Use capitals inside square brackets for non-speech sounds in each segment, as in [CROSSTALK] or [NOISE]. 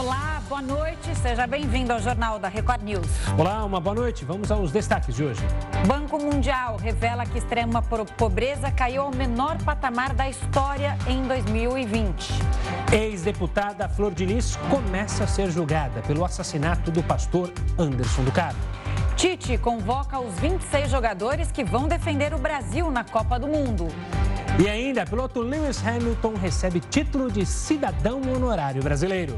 Olá, boa noite. Seja bem-vindo ao Jornal da Record News. Olá, uma boa noite. Vamos aos destaques de hoje. Banco Mundial revela que extrema pobreza caiu ao menor patamar da história em 2020. Ex-deputada Flor de Lis começa a ser julgada pelo assassinato do pastor Anderson do Carmo. Tite convoca os 26 jogadores que vão defender o Brasil na Copa do Mundo. E ainda, piloto Lewis Hamilton recebe título de cidadão honorário brasileiro.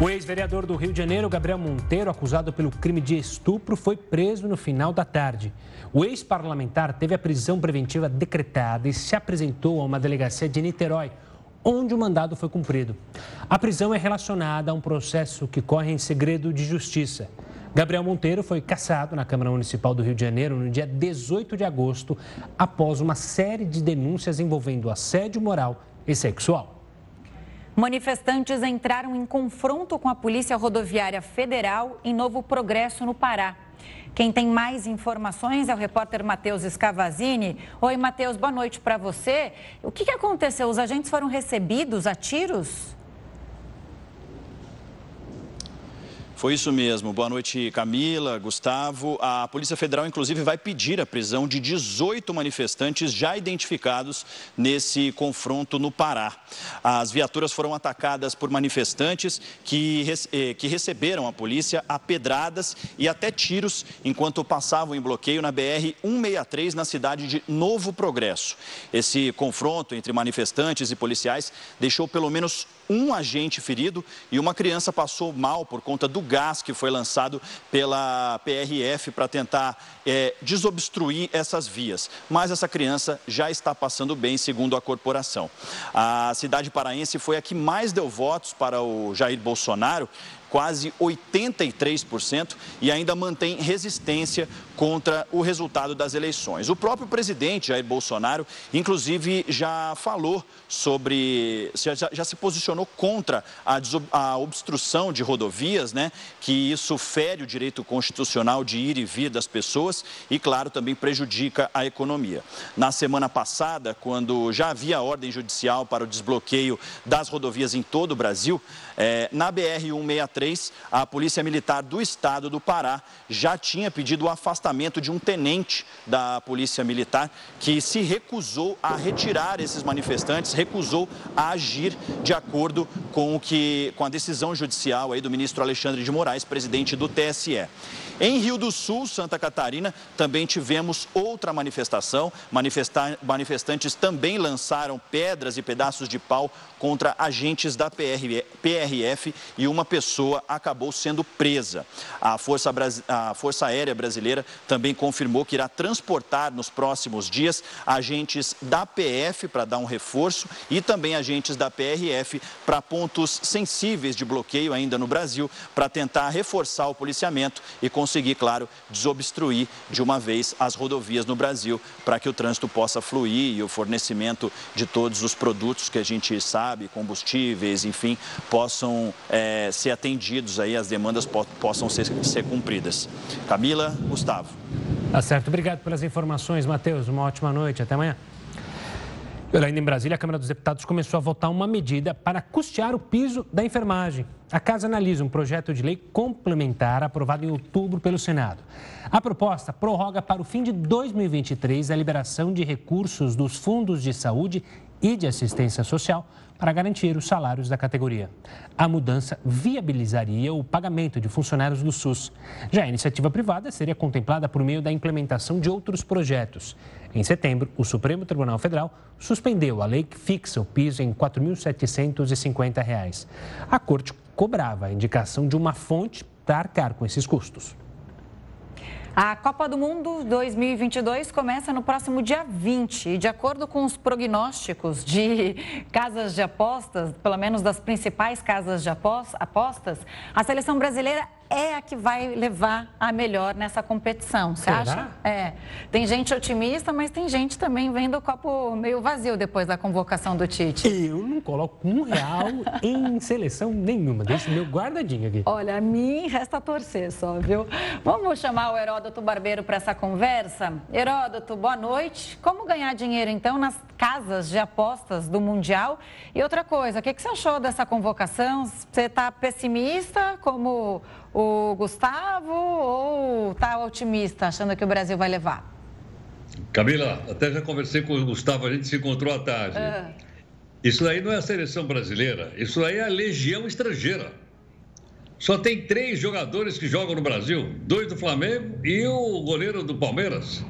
O ex-vereador do Rio de Janeiro, Gabriel Monteiro, acusado pelo crime de estupro, foi preso no final da tarde. O ex-parlamentar teve a prisão preventiva decretada e se apresentou a uma delegacia de Niterói, onde o mandado foi cumprido. A prisão é relacionada a um processo que corre em segredo de justiça. Gabriel Monteiro foi cassado na Câmara Municipal do Rio de Janeiro no dia 18 de agosto, após uma série de denúncias envolvendo assédio moral e sexual. Manifestantes entraram em confronto com a Polícia Rodoviária Federal em Novo Progresso, no Pará. Quem tem mais informações é o repórter Matheus Scavazini. Oi, Matheus, boa noite para você. O que, que aconteceu? Os agentes foram recebidos a tiros? Foi isso mesmo. Boa noite, Camila, Gustavo. A Polícia Federal, inclusive, vai pedir a prisão de 18 manifestantes já identificados nesse confronto no Pará. As viaturas foram atacadas por manifestantes que, eh, que receberam a polícia a pedradas e até tiros enquanto passavam em bloqueio na BR-163 na cidade de Novo Progresso. Esse confronto entre manifestantes e policiais deixou pelo menos um agente ferido e uma criança passou mal por conta do gás que foi lançado pela PRF para tentar é, desobstruir essas vias. Mas essa criança já está passando bem, segundo a corporação. A cidade paraense foi a que mais deu votos para o Jair Bolsonaro quase 83% e ainda mantém resistência contra o resultado das eleições. O próprio presidente Jair Bolsonaro, inclusive, já falou sobre, já, já se posicionou contra a, a, obstrução de rodovias, né? Que isso fere o direito constitucional de ir e vir das pessoas e, claro, também prejudica a economia. Na semana passada, quando já havia ordem judicial para o desbloqueio das rodovias em todo o Brasil, é, na BR-163, a Polícia Militar do Estado do Pará já tinha pedido o afastamento de um tenente da Polícia Militar que se recusou a retirar esses manifestantes, recusou a agir de acordo com, o que, com a decisão judicial aí do ministro Alexandre de Moraes, presidente do TSE. Em Rio do Sul, Santa Catarina, também tivemos outra manifestação. Manifestantes também lançaram pedras e pedaços de pau contra agentes da PRF e uma pessoa acabou sendo presa. A Força, a Força Aérea Brasileira também confirmou que irá transportar nos próximos dias agentes da PF para dar um reforço e também agentes da PRF para pontos sensíveis de bloqueio ainda no Brasil, para tentar reforçar o policiamento e conseguir, claro, desobstruir de uma vez as rodovias no Brasil, para que o trânsito possa fluir e o fornecimento de todos os produtos que a gente sabe, combustíveis, enfim, possam é, ser atendidos aí, as demandas po possam ser, ser cumpridas. Camila, Gustavo. Tá certo. Obrigado pelas informações, Matheus. Uma ótima noite. Até amanhã. Ainda em Brasília, a Câmara dos Deputados começou a votar uma medida para custear o piso da enfermagem. A casa analisa um projeto de lei complementar aprovado em outubro pelo Senado. A proposta prorroga para o fim de 2023 a liberação de recursos dos fundos de saúde e de assistência social para garantir os salários da categoria. A mudança viabilizaria o pagamento de funcionários do SUS. Já a iniciativa privada seria contemplada por meio da implementação de outros projetos. Em setembro, o Supremo Tribunal Federal suspendeu a lei que fixa o piso em R$ 4.750. A corte cobrava a indicação de uma fonte para arcar com esses custos. A Copa do Mundo 2022 começa no próximo dia 20 e, de acordo com os prognósticos de casas de apostas, pelo menos das principais casas de apostas, a seleção brasileira é a que vai levar a melhor nessa competição. Você Será? acha? É. Tem gente otimista, mas tem gente também vendo o copo meio vazio depois da convocação do Tite. Eu não coloco um real [LAUGHS] em seleção nenhuma. O meu guardadinho aqui. Olha, a mim resta torcer só, viu? Vamos chamar o Heródoto Barbeiro para essa conversa? Heródoto, boa noite. Como ganhar dinheiro, então, nas casas de apostas do Mundial? E outra coisa, o que, que você achou dessa convocação? Você está pessimista, como o Gustavo, ou está otimista, achando que o Brasil vai levar? Camila, até já conversei com o Gustavo, a gente se encontrou à tarde. Ah. Isso aí não é a seleção brasileira, isso aí é a legião estrangeira. Só tem três jogadores que jogam no Brasil: dois do Flamengo e o goleiro do Palmeiras.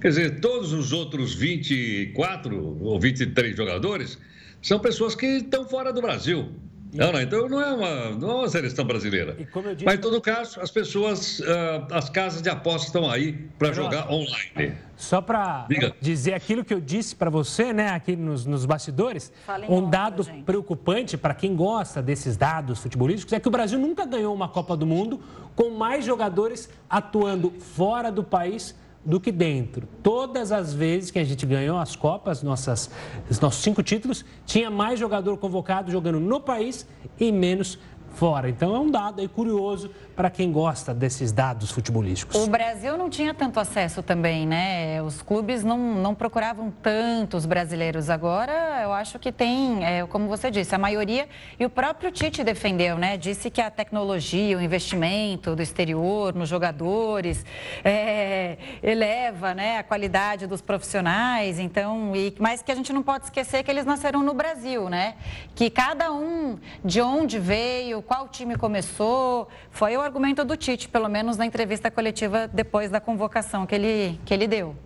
Quer dizer, todos os outros 24 ou 23 jogadores são pessoas que estão fora do Brasil. Não, não, então não é uma, não é uma seleção brasileira. Disse, Mas, em todo caso, as pessoas, uh, as casas de apostas estão aí para jogar online. Só para dizer aquilo que eu disse para você, né, aqui nos, nos bastidores, um dado gente. preocupante para quem gosta desses dados futebolísticos é que o Brasil nunca ganhou uma Copa do Mundo com mais jogadores atuando fora do país do que dentro. Todas as vezes que a gente ganhou as Copas, nossas, os nossos cinco títulos, tinha mais jogador convocado jogando no país e menos fora. Então é um dado aí curioso para quem gosta desses dados futebolísticos. O Brasil não tinha tanto acesso também, né? Os clubes não, não procuravam tantos brasileiros. Agora, eu acho que tem, é, como você disse, a maioria. E o próprio Tite defendeu, né? Disse que a tecnologia, o investimento do exterior nos jogadores é, eleva né, a qualidade dos profissionais. Então, e, mas que a gente não pode esquecer que eles nasceram no Brasil, né? Que cada um de onde veio, qual time começou, foi o argumento do Tite, pelo menos na entrevista coletiva depois da convocação que ele, que ele deu.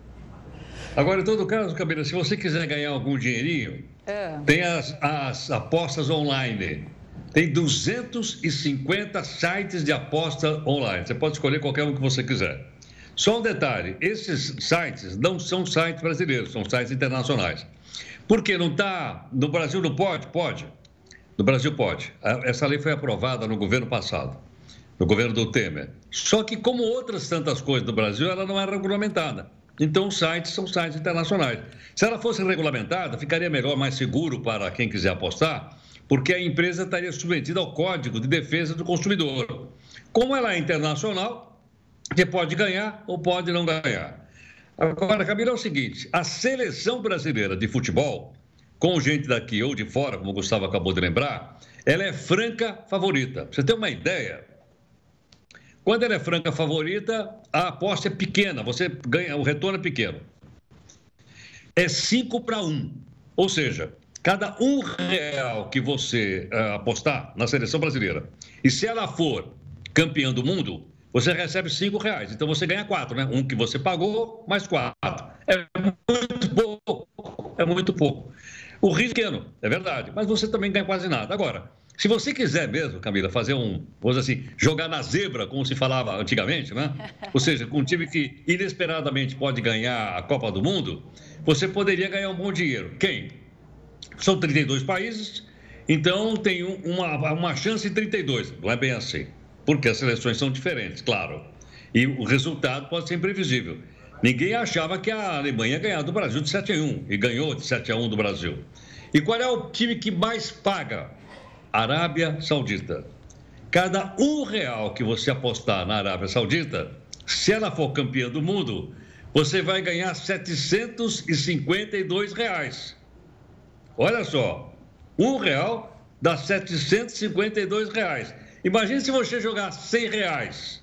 Agora, em todo caso, Camila, se você quiser ganhar algum dinheirinho, é. tem as, as apostas online. Tem 250 sites de aposta online. Você pode escolher qualquer um que você quiser. Só um detalhe: esses sites não são sites brasileiros, são sites internacionais. Por que não está. No Brasil não pode? Pode. No Brasil pode. Essa lei foi aprovada no governo passado no governo do Temer. Só que, como outras tantas coisas do Brasil, ela não é regulamentada. Então, os sites são sites internacionais. Se ela fosse regulamentada, ficaria melhor, mais seguro para quem quiser apostar, porque a empresa estaria submetida ao Código de Defesa do Consumidor. Como ela é internacional, você pode ganhar ou pode não ganhar. Agora, Camila, é o seguinte: a seleção brasileira de futebol, com gente daqui ou de fora, como o Gustavo acabou de lembrar, ela é franca favorita. Pra você ter uma ideia, quando ela é franca favorita, a aposta é pequena, você ganha, o retorno é pequeno. É 5 para 1. Ou seja, cada um real que você uh, apostar na seleção brasileira, e se ela for campeã do mundo, você recebe 5 reais. Então você ganha 4, né? Um que você pagou, mais 4. É muito pouco. É muito pouco. O risco é pequeno, é verdade, mas você também ganha quase nada. Agora, se você quiser mesmo, Camila, fazer um, vamos assim, jogar na zebra, como se falava antigamente, né? [LAUGHS] Ou seja, com um time que inesperadamente pode ganhar a Copa do Mundo, você poderia ganhar um bom dinheiro. Quem? São 32 países, então tem uma, uma chance em 32. Não é bem assim, porque as seleções são diferentes, claro. E o resultado pode ser imprevisível. Ninguém achava que a Alemanha ia ganhar do Brasil de 7 a 1 e ganhou de 7 a 1 do Brasil. E qual é o time que mais paga Arábia Saudita. Cada um real que você apostar na Arábia Saudita, se ela for campeã do mundo, você vai ganhar 752 reais. Olha só, um real dá 752 reais. Imagine se você jogar 100 reais,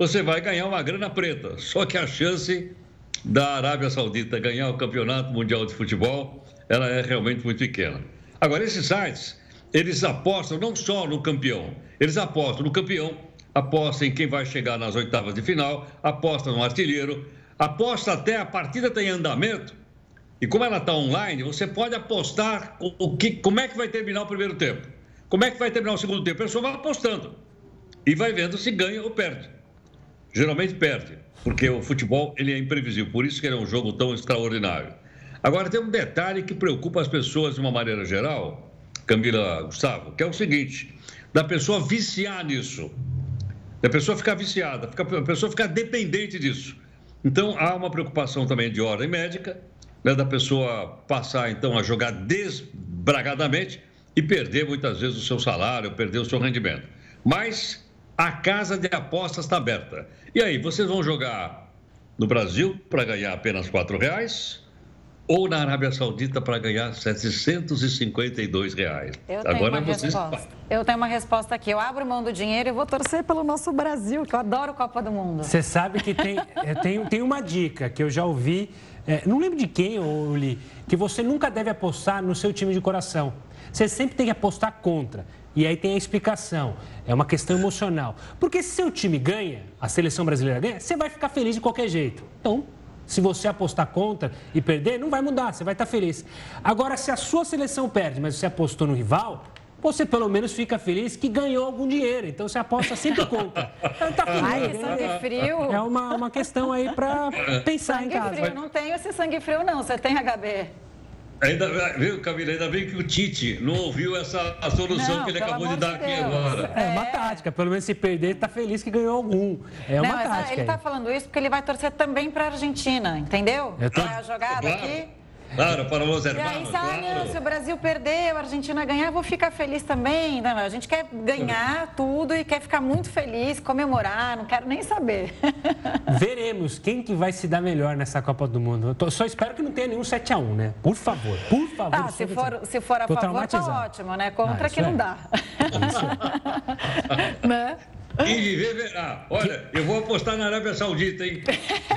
você vai ganhar uma grana preta. Só que a chance da Arábia Saudita ganhar o Campeonato Mundial de Futebol, ela é realmente muito pequena. Agora, esses sites eles apostam não só no campeão, eles apostam no campeão, apostam em quem vai chegar nas oitavas de final, apostam no artilheiro, aposta até a partida está em andamento. E como ela está online, você pode apostar o que, como é que vai terminar o primeiro tempo, como é que vai terminar o segundo tempo. A pessoa vai apostando e vai vendo se ganha ou perde. Geralmente perde, porque o futebol ele é imprevisível, por isso que ele é um jogo tão extraordinário. Agora tem um detalhe que preocupa as pessoas de uma maneira geral, Camila Gustavo, que é o seguinte: da pessoa viciar nisso. A pessoa ficar viciada, a pessoa ficar dependente disso. Então, há uma preocupação também de ordem médica, né, da pessoa passar, então, a jogar desbragadamente e perder, muitas vezes, o seu salário, perder o seu rendimento. Mas a casa de apostas está aberta. E aí, vocês vão jogar no Brasil para ganhar apenas R$ reais ou na Arábia Saudita para ganhar 752 reais. Eu tenho Agora uma vocês... resposta. Eu tenho uma resposta aqui. Eu abro mão do dinheiro e vou torcer pelo nosso Brasil, que eu adoro Copa do Mundo. Você sabe que tem, [LAUGHS] tem, tem uma dica que eu já ouvi, é, não lembro de quem eu li, que você nunca deve apostar no seu time de coração. Você sempre tem que apostar contra. E aí tem a explicação. É uma questão emocional. Porque se seu time ganha, a seleção brasileira ganha, você vai ficar feliz de qualquer jeito. Então, se você apostar contra e perder, não vai mudar, você vai estar feliz. Agora, se a sua seleção perde, mas você apostou no rival, você pelo menos fica feliz que ganhou algum dinheiro. Então você aposta sempre contra. Então, tá feliz, Ai, né? sangue frio. É uma, uma questão aí para pensar sangue em casa. Frio. Não tenho esse sangue frio, não. Você tem HB? Ainda, viu, Camila, ainda bem que o Tite não ouviu essa a solução não, que ele acabou de dar aqui agora. É uma tática, pelo menos se perder, está feliz que ganhou algum. É uma não, tática. Ele está falando isso porque ele vai torcer também para a Argentina, entendeu? Tô... É a jogada claro. aqui. Claro, para os irmãos. E aí, claro. não, se o Brasil perder, a Argentina ganhar, eu vou ficar feliz também. Não, a gente quer ganhar tudo e quer ficar muito feliz, comemorar, não quero nem saber. [LAUGHS] Veremos quem que vai se dar melhor nessa Copa do Mundo. Eu só espero que não tenha nenhum 7x1, né? Por favor, por favor. Ah, se for, se for a Tô favor, tá ótimo, né? Contra ah, que é. não dá. Isso. [LAUGHS] né? Quem viver verá. Olha, eu vou apostar na Arábia Saudita, hein?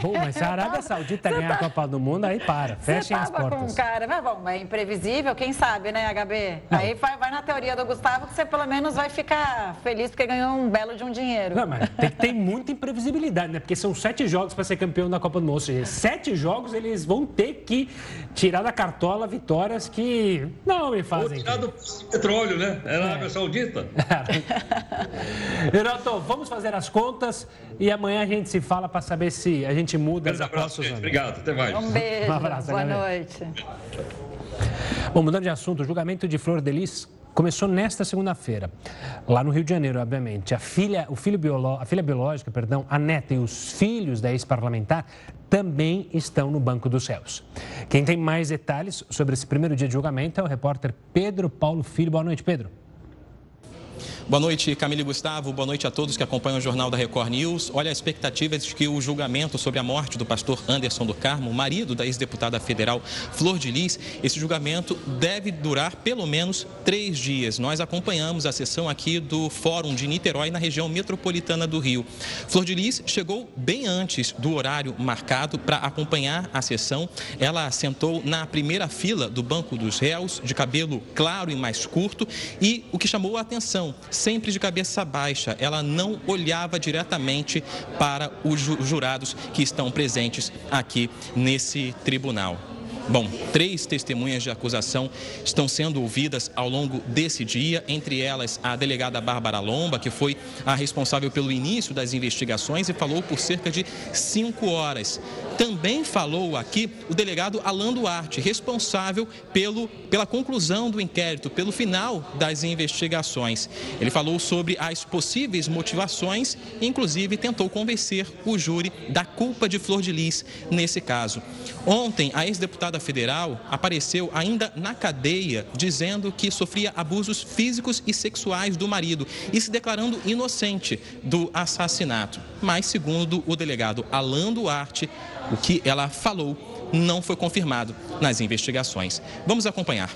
Bom, mas se a Arábia Saudita ganhar tá... a Copa do Mundo, aí para. Fechem as portas. com um cara, mas bom, é imprevisível, quem sabe, né, HB? Não. Aí vai, vai, na teoria do Gustavo que você pelo menos vai ficar feliz porque ganhou um belo de um dinheiro. Não, mas tem, tem muita imprevisibilidade, né? Porque são sete jogos para ser campeão da Copa do Mundo. Ou seja, sete jogos eles vão ter que tirar da cartola vitórias que não me fazem. Ou tirar do petróleo, né? É na Arábia Saudita. [LAUGHS] Renato, vamos fazer as contas e amanhã a gente se fala para saber se a gente muda as apostas. Obrigado, até mais. Um beijo, um abraço, boa galera. noite. Bom, mudando de assunto, o julgamento de Flor Delis começou nesta segunda-feira, lá no Rio de Janeiro, obviamente. A filha, o filho biolo, a filha biológica, perdão, a neta e os filhos da ex-parlamentar também estão no banco dos réus. Quem tem mais detalhes sobre esse primeiro dia de julgamento é o repórter Pedro Paulo Filho. Boa noite, Pedro. Boa noite, Camila e Gustavo. Boa noite a todos que acompanham o Jornal da Record News. Olha, a expectativa de que o julgamento sobre a morte do pastor Anderson do Carmo, marido da ex-deputada federal Flor de Lis, esse julgamento deve durar pelo menos três dias. Nós acompanhamos a sessão aqui do Fórum de Niterói, na região metropolitana do Rio. Flor de Lis chegou bem antes do horário marcado para acompanhar a sessão. Ela sentou na primeira fila do banco dos réus, de cabelo claro e mais curto, e o que chamou a atenção sempre de cabeça baixa. Ela não olhava diretamente para os jurados que estão presentes aqui nesse tribunal. Bom, três testemunhas de acusação estão sendo ouvidas ao longo desse dia, entre elas a delegada Bárbara Lomba, que foi a responsável pelo início das investigações e falou por cerca de cinco horas. Também falou aqui o delegado Alan Duarte, responsável pelo, pela conclusão do inquérito, pelo final das investigações. Ele falou sobre as possíveis motivações inclusive, tentou convencer o júri da culpa de Flor de Lis nesse caso. Ontem, a ex-deputada federal apareceu ainda na cadeia dizendo que sofria abusos físicos e sexuais do marido e se declarando inocente do assassinato. Mas, segundo o delegado Alan Duarte, o que ela falou não foi confirmado nas investigações. Vamos acompanhar.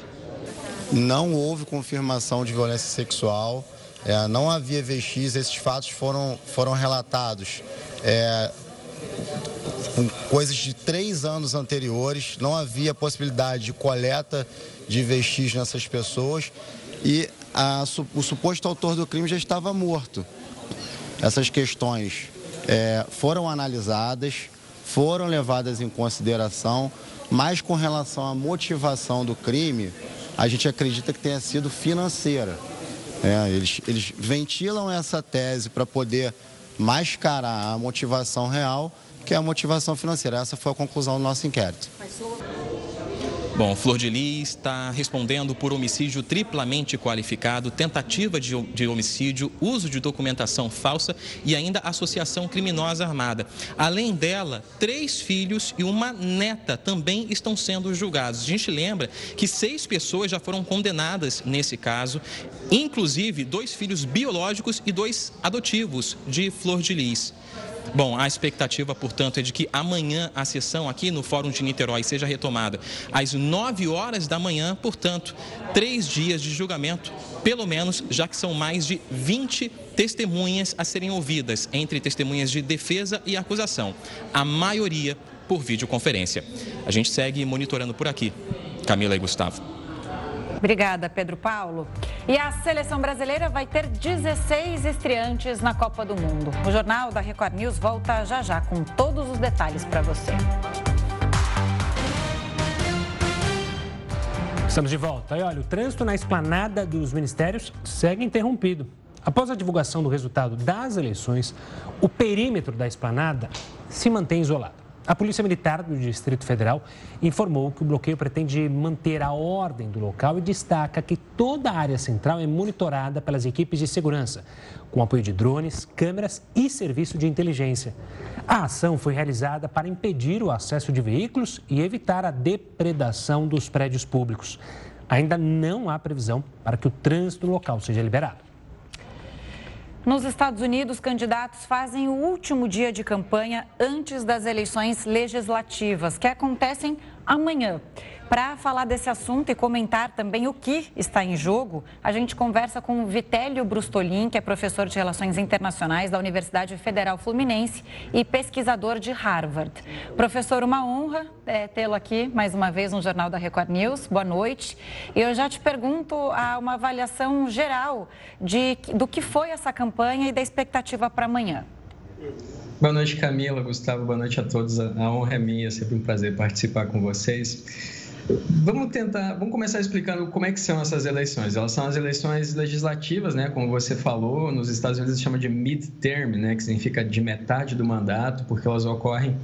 Não houve confirmação de violência sexual, é, não havia vestígios, esses fatos foram, foram relatados é, com coisas de três anos anteriores, não havia possibilidade de coleta de vestígios nessas pessoas e a, o suposto autor do crime já estava morto. Essas questões é, foram analisadas, foram levadas em consideração, mas com relação à motivação do crime, a gente acredita que tenha sido financeira. É, eles, eles ventilam essa tese para poder mascarar a motivação real, que é a motivação financeira. Essa foi a conclusão do nosso inquérito. Bom, Flor de Lis está respondendo por homicídio triplamente qualificado, tentativa de, de, homicídio, uso de documentação falsa e ainda associação criminosa armada. Além dela, três filhos e uma neta também estão sendo julgados. A gente lembra que seis pessoas já foram condenadas nesse caso, inclusive dois filhos biológicos e dois adotivos de Flor de Lis. Bom, a expectativa, portanto, é de que amanhã a sessão aqui no Fórum de Niterói seja retomada às 9 horas da manhã, portanto, três dias de julgamento, pelo menos, já que são mais de 20 testemunhas a serem ouvidas, entre testemunhas de defesa e acusação, a maioria por videoconferência. A gente segue monitorando por aqui. Camila e Gustavo. Obrigada, Pedro Paulo. E a seleção brasileira vai ter 16 estreantes na Copa do Mundo. O Jornal da Record News volta já já com todos os detalhes para você. Estamos de volta. E olha, o trânsito na esplanada dos ministérios segue interrompido. Após a divulgação do resultado das eleições, o perímetro da esplanada se mantém isolado. A Polícia Militar do Distrito Federal informou que o bloqueio pretende manter a ordem do local e destaca que toda a área central é monitorada pelas equipes de segurança, com apoio de drones, câmeras e serviço de inteligência. A ação foi realizada para impedir o acesso de veículos e evitar a depredação dos prédios públicos. Ainda não há previsão para que o trânsito local seja liberado. Nos Estados Unidos, candidatos fazem o último dia de campanha antes das eleições legislativas, que acontecem amanhã. Para falar desse assunto e comentar também o que está em jogo, a gente conversa com Vitélio Brustolin, que é professor de Relações Internacionais da Universidade Federal Fluminense e pesquisador de Harvard. Professor, uma honra é, tê-lo aqui mais uma vez no Jornal da Record News. Boa noite. Eu já te pergunto a uma avaliação geral de, do que foi essa campanha e da expectativa para amanhã. Boa noite, Camila, Gustavo, boa noite a todos. A honra é minha, é sempre um prazer participar com vocês. Vamos tentar, vamos começar explicando como é que são essas eleições. Elas são as eleições legislativas, né? Como você falou, nos Estados Unidos se chama de midterm, né? Que significa de metade do mandato, porque elas ocorrem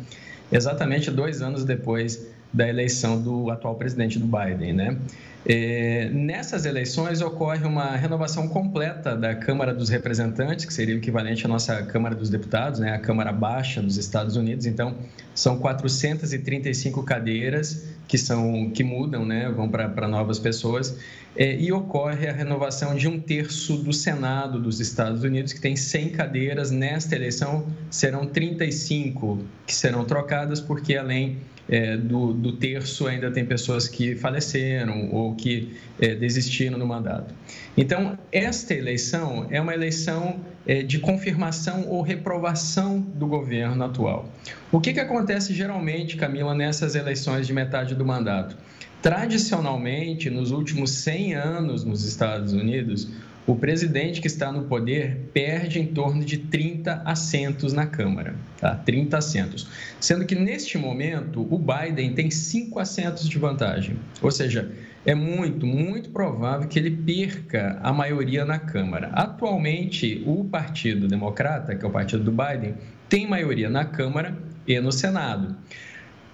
exatamente dois anos depois da eleição do atual presidente do Biden, né? É, nessas eleições ocorre uma renovação completa da Câmara dos Representantes, que seria o equivalente à nossa Câmara dos Deputados, né, a Câmara Baixa dos Estados Unidos. Então, são 435 cadeiras que são que mudam, né, vão para novas pessoas. É, e ocorre a renovação de um terço do Senado dos Estados Unidos, que tem 100 cadeiras. Nesta eleição serão 35 que serão trocadas, porque além é, do, do, terço ainda tem pessoas que faleceram ou que é, desistiram do mandato. Então, esta eleição é uma eleição é, de confirmação ou reprovação do governo atual. O que, que acontece geralmente, Camila, nessas eleições de metade do mandato? Tradicionalmente, nos últimos 100 anos nos Estados Unidos, o presidente que está no poder perde em torno de 30 assentos na Câmara, tá? 30 assentos. Sendo que neste momento o Biden tem 5 assentos de vantagem. Ou seja, é muito, muito provável que ele perca a maioria na Câmara. Atualmente, o Partido Democrata, que é o partido do Biden, tem maioria na Câmara e no Senado.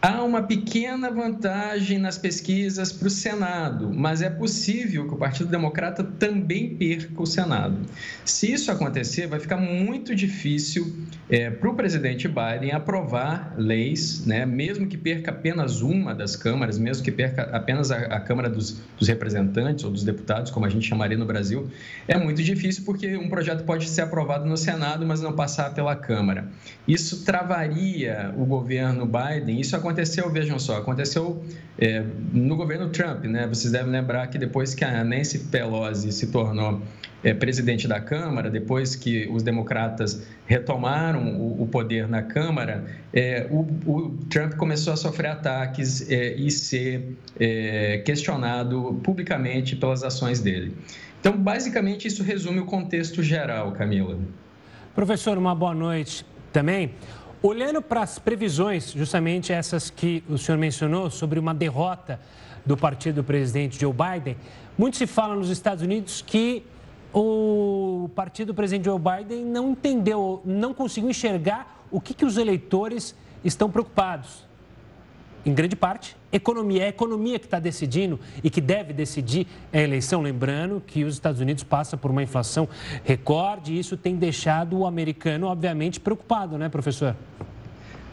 Há uma pequena vantagem nas pesquisas para o Senado, mas é possível que o Partido Democrata também perca o Senado. Se isso acontecer, vai ficar muito difícil é, para o presidente Biden aprovar leis, né, mesmo que perca apenas uma das câmaras, mesmo que perca apenas a, a Câmara dos, dos, Representantes ou dos Deputados, como a gente chamaria no Brasil, é muito difícil porque um projeto pode ser aprovado no Senado, mas não passar pela Câmara. Isso travaria o governo Biden. Isso aconteceu, vejam só, aconteceu é, no governo Trump, né? Vocês devem lembrar que depois que a Nancy Pelosi se tornou é, presidente da Câmara, depois que os democratas retomaram o, o poder na Câmara, é, o, o, Trump começou a sofrer ataques é, e ser é, questionado publicamente pelas ações dele. Então, basicamente, isso resume o contexto geral, Camila. Professor, uma boa noite também. Olhando para as previsões, justamente essas que o senhor mencionou, sobre uma derrota do partido do presidente Joe Biden, muito se fala nos Estados Unidos que o partido do presidente Joe Biden não entendeu, não conseguiu enxergar o que, que os eleitores estão preocupados. Em grande parte, economia. É a economia que está decidindo e que deve decidir a eleição. Lembrando que os Estados Unidos passam por uma inflação recorde e isso tem deixado o americano, obviamente, preocupado, né, professor?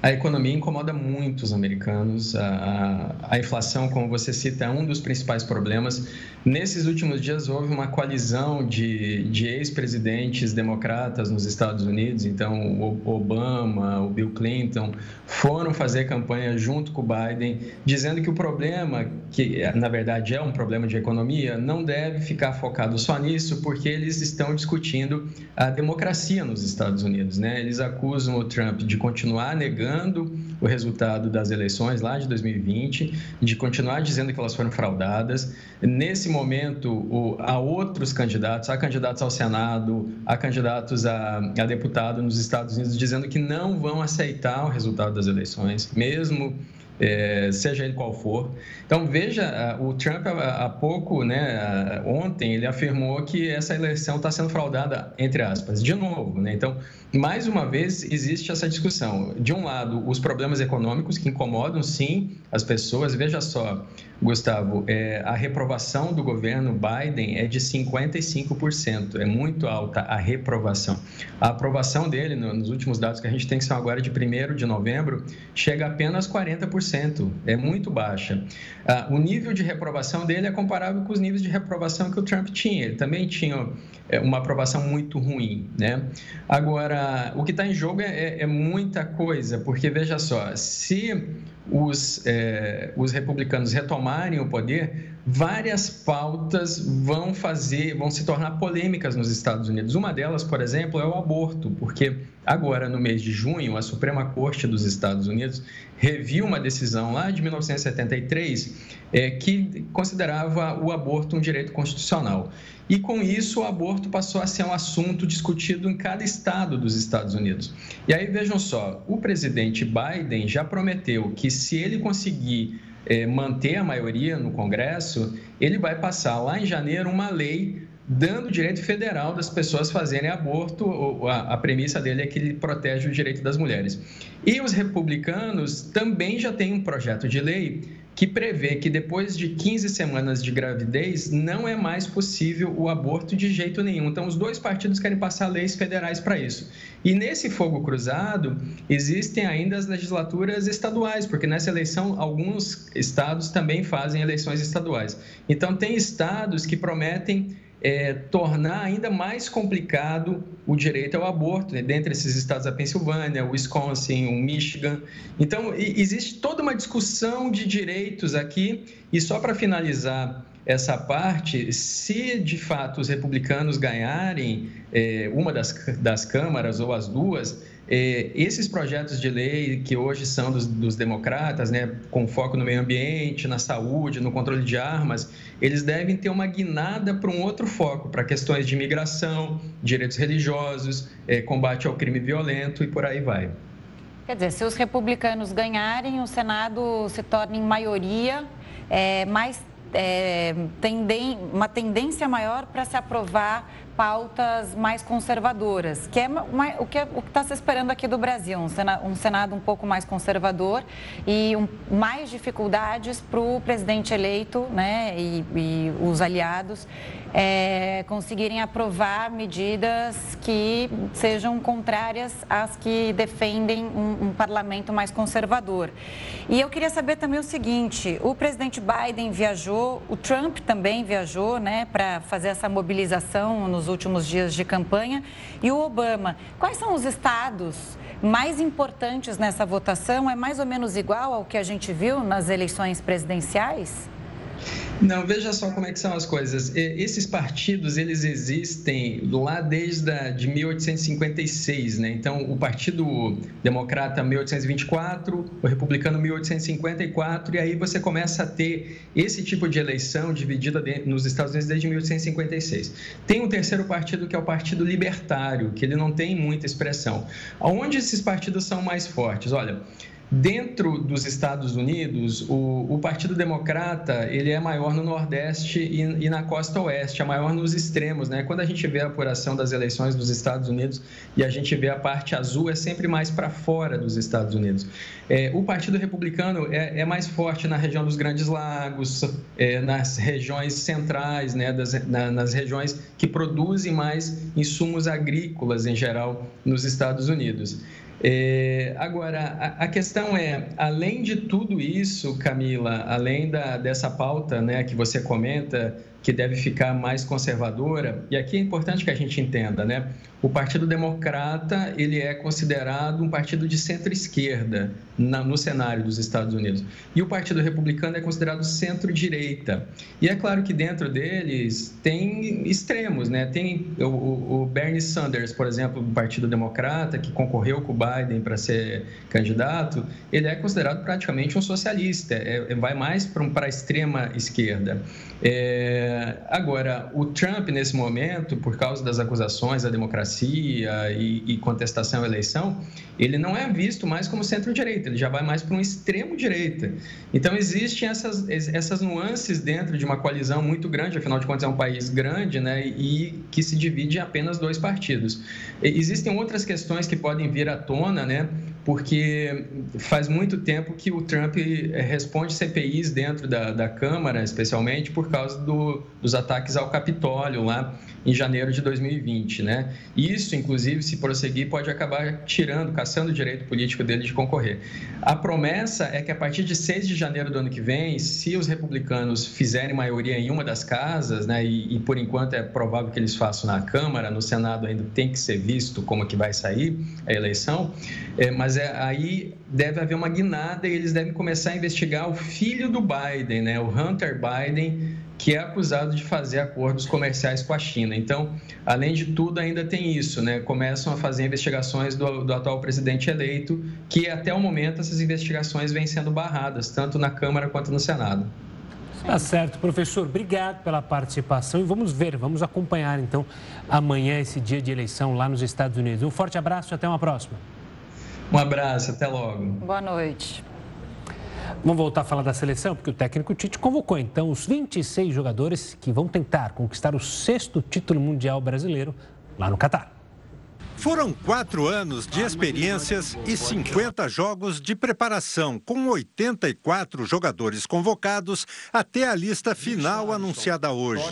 A economia incomoda muito os americanos. A, a, a, inflação, como você cita, é um dos principais problemas. Nesses últimos dias, houve uma coalizão de, de ex-presidentes democratas nos Estados Unidos. Então, o Obama, o Bill Clinton, foram fazer campanha junto com o Biden, dizendo que o problema, que na verdade é um problema de economia, não deve ficar focado só nisso, porque eles estão discutindo a democracia nos Estados Unidos. Né? Eles acusam o Trump de continuar negando o resultado das eleições lá de 2020, de continuar dizendo que elas foram fraudadas. Nesse momento, há outros candidatos, há candidatos ao Senado, há candidatos a, a deputado nos Estados Unidos dizendo que não vão aceitar o resultado das eleições, mesmo é, seja ele qual for. Então, veja, o Trump, há pouco, né, ontem, ele afirmou que essa eleição está sendo fraudada, entre aspas, de novo. Né? Então, mais uma vez, existe essa discussão. De um lado, os problemas econômicos que incomodam, sim, as pessoas. Veja só, Gustavo, é, a reprovação do governo Biden é de 55%, é muito alta a reprovação. A aprovação dele, nos últimos dados que a gente tem, que são agora de 1 de novembro, chega a apenas 40%, é muito baixa. Ah, o nível de reprovação dele é comparável com os níveis de reprovação que o Trump tinha, ele também tinha é, uma aprovação muito ruim. Né? Agora, o que está em jogo é, é, é muita coisa, porque veja só, se os, é, os republicanos retomarem o poder, várias pautas vão fazer, vão se tornar polêmicas nos Estados Unidos. Uma delas, por exemplo, é o aborto, porque agora no mês de junho a Suprema Corte dos Estados Unidos reviu uma decisão lá de 1973 é, que considerava o aborto um direito constitucional. E com isso, o aborto passou a ser um assunto discutido em cada estado dos Estados Unidos. E aí vejam só: o presidente Biden já prometeu que se ele conseguir é, manter a maioria no Congresso, ele vai passar lá em janeiro uma lei dando o direito federal das pessoas fazerem aborto. A, a premissa dele é que ele protege o direito das mulheres. E os republicanos também já têm um projeto de lei que prevê que depois de 15 semanas de gravidez não é mais possível o aborto de jeito nenhum. Então, os dois partidos querem passar leis federais para isso. E nesse fogo cruzado, existem ainda as legislaturas estaduais, porque nessa eleição alguns estados também fazem eleições estaduais. Então, tem estados que prometem é, tornar ainda mais complicado o direito ao aborto, né? dentre esses estados a Pensilvânia, o Wisconsin, o Michigan. Então, existe toda uma discussão de direitos aqui, e só para finalizar essa parte, se de fato os republicanos ganharem é, uma das, das câmaras ou as duas, esses projetos de lei que hoje são dos, dos, democratas, né, com foco no meio ambiente, na saúde, no controle de armas, eles devem ter uma guinada para um outro foco, para questões de imigração, direitos religiosos, é, combate ao crime violento e por aí vai. Quer dizer, se os republicanos ganharem, o Senado se torna em maioria é, mais é, uma tendência maior para se aprovar pautas mais conservadoras, que é o que é, está se esperando aqui do Brasil, um Senado, um pouco mais conservador e um, mais dificuldades para o presidente eleito né, e, e os aliados é, conseguirem aprovar medidas que sejam contrárias às que defendem um, um parlamento mais conservador. E eu queria saber também o seguinte: o presidente Biden viajou, o Trump também viajou né, para fazer essa mobilização nos últimos dias de campanha, e o Obama. Quais são os estados mais importantes nessa votação? É mais ou menos igual ao que a gente viu nas eleições presidenciais? Não, veja só como é que são as coisas. Esses partidos, eles existem lá desde a, de 1856, né? Então, o Partido Democrata 1824, o Republicano 1854, e aí você começa a ter esse tipo de eleição dividida nos Estados Unidos desde 1856. Tem um terceiro partido que é o Partido Libertário, que ele não tem muita expressão. Onde esses partidos são mais fortes? Olha, Dentro dos Estados Unidos, o, o, Partido Democrata ele é maior no Nordeste e, e, na costa Oeste, é maior nos extremos. Né? Quando a gente vê a apuração das eleições dos Estados Unidos e a gente vê a parte azul, é sempre mais para fora dos Estados Unidos. É, o Partido Republicano é, é, mais forte na região dos Grandes Lagos, é, nas regiões centrais, né? das, na, nas regiões que produzem mais insumos agrícolas em geral nos Estados Unidos. É, agora, a, a, questão é, além de tudo isso, Camila, além da, dessa pauta né, que você comenta, que deve ficar mais conservadora, e aqui é importante que a gente entenda, né? O Partido Democrata ele é considerado um partido de centro-esquerda no cenário dos Estados Unidos. E o Partido Republicano é considerado centro-direita. E é claro que dentro deles tem extremos, né? Tem o, o, Bernie Sanders, por exemplo, do Partido Democrata, que concorreu com o Biden para ser candidato, ele é considerado praticamente um socialista, é, é vai mais para a extrema esquerda. É, agora, o Trump, nesse momento, por causa das acusações à democracia e, e contestação à eleição, ele não é visto mais como centro-direita, ele já vai mais para um extremo-direita. Então, existem essas, essas nuances dentro de uma coalizão muito grande, afinal de contas, é um país grande, né, e que se divide em apenas dois partidos. Existem outras questões que podem vir à tona, né, porque faz muito tempo que o Trump eh, responde CPIs dentro da, da Câmara, especialmente por causa do, dos ataques ao Capitólio lá em janeiro de 2020, né? Isso, inclusive, se prosseguir, pode acabar tirando, caçando o direito político dele de concorrer. A promessa é que a partir de 6 de janeiro do ano que vem, se os republicanos fizerem maioria em uma das casas, né, e, e por enquanto é provável que eles façam na Câmara, no Senado ainda tem que ser visto como que vai sair a eleição, é, mas é, aí deve haver uma guinada e eles devem começar a investigar o filho do Biden, né, o Hunter Biden, que é acusado de fazer acordos comerciais com a China. Então, além de tudo, ainda tem isso, né? Começam a fazer investigações do, do atual presidente eleito, que até o momento essas investigações vêm sendo barradas, tanto na Câmara quanto no Senado. Tá certo, professor. Obrigado pela participação e vamos ver, vamos acompanhar então amanhã esse dia de eleição lá nos Estados Unidos. Um forte abraço e até uma próxima. Um abraço, até logo. Boa noite. Vamos voltar a falar da seleção, porque o técnico Tite convocou então os 26 jogadores que vão tentar conquistar o sexto título mundial brasileiro lá no Catar. Foram quatro anos de experiências e 50 jogos de preparação, com 84 jogadores convocados até a lista final anunciada hoje.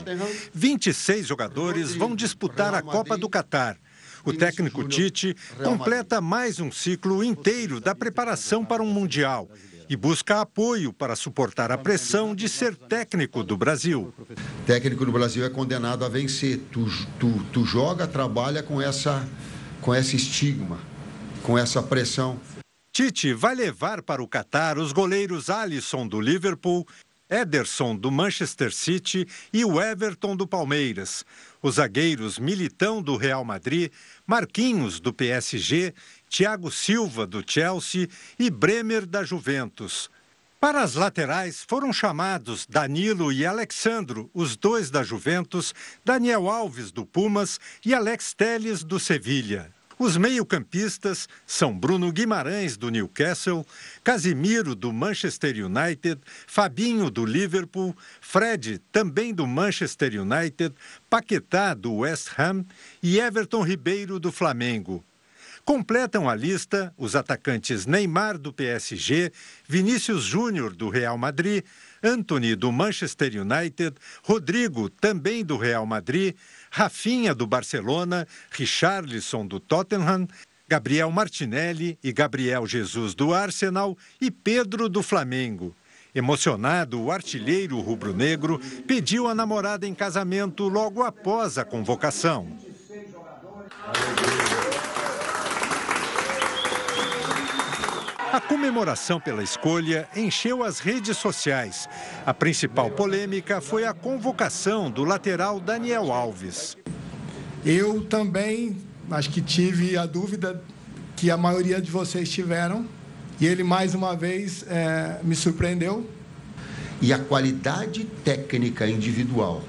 26 jogadores vão disputar a Copa do Catar. O técnico Tite completa mais um ciclo inteiro da preparação para um Mundial e busca apoio para suportar a pressão de ser técnico do Brasil. Técnico do Brasil é condenado a vencer. Tu, tu, tu joga, trabalha com, essa, com esse estigma, com essa pressão. Tite vai levar para o Catar os goleiros Alisson do Liverpool, Ederson do Manchester City e o Everton do Palmeiras. Os zagueiros Militão do Real Madrid, Marquinhos do PSG Thiago Silva, do Chelsea, e Bremer, da Juventus. Para as laterais foram chamados Danilo e Alexandro, os dois da Juventus, Daniel Alves, do Pumas e Alex Teles, do Sevilha. Os meio-campistas são Bruno Guimarães, do Newcastle, Casimiro, do Manchester United, Fabinho, do Liverpool, Fred, também do Manchester United, Paquetá, do West Ham e Everton Ribeiro, do Flamengo. Completam a lista os atacantes Neymar do PSG, Vinícius Júnior do Real Madrid, Anthony do Manchester United, Rodrigo também do Real Madrid, Rafinha do Barcelona, Richarlison do Tottenham, Gabriel Martinelli e Gabriel Jesus do Arsenal e Pedro do Flamengo. Emocionado, o artilheiro rubro-negro pediu a namorada em casamento logo após a convocação. A comemoração pela escolha encheu as redes sociais. A principal polêmica foi a convocação do lateral Daniel Alves. Eu também acho que tive a dúvida que a maioria de vocês tiveram. E ele, mais uma vez, é, me surpreendeu. E a qualidade técnica individual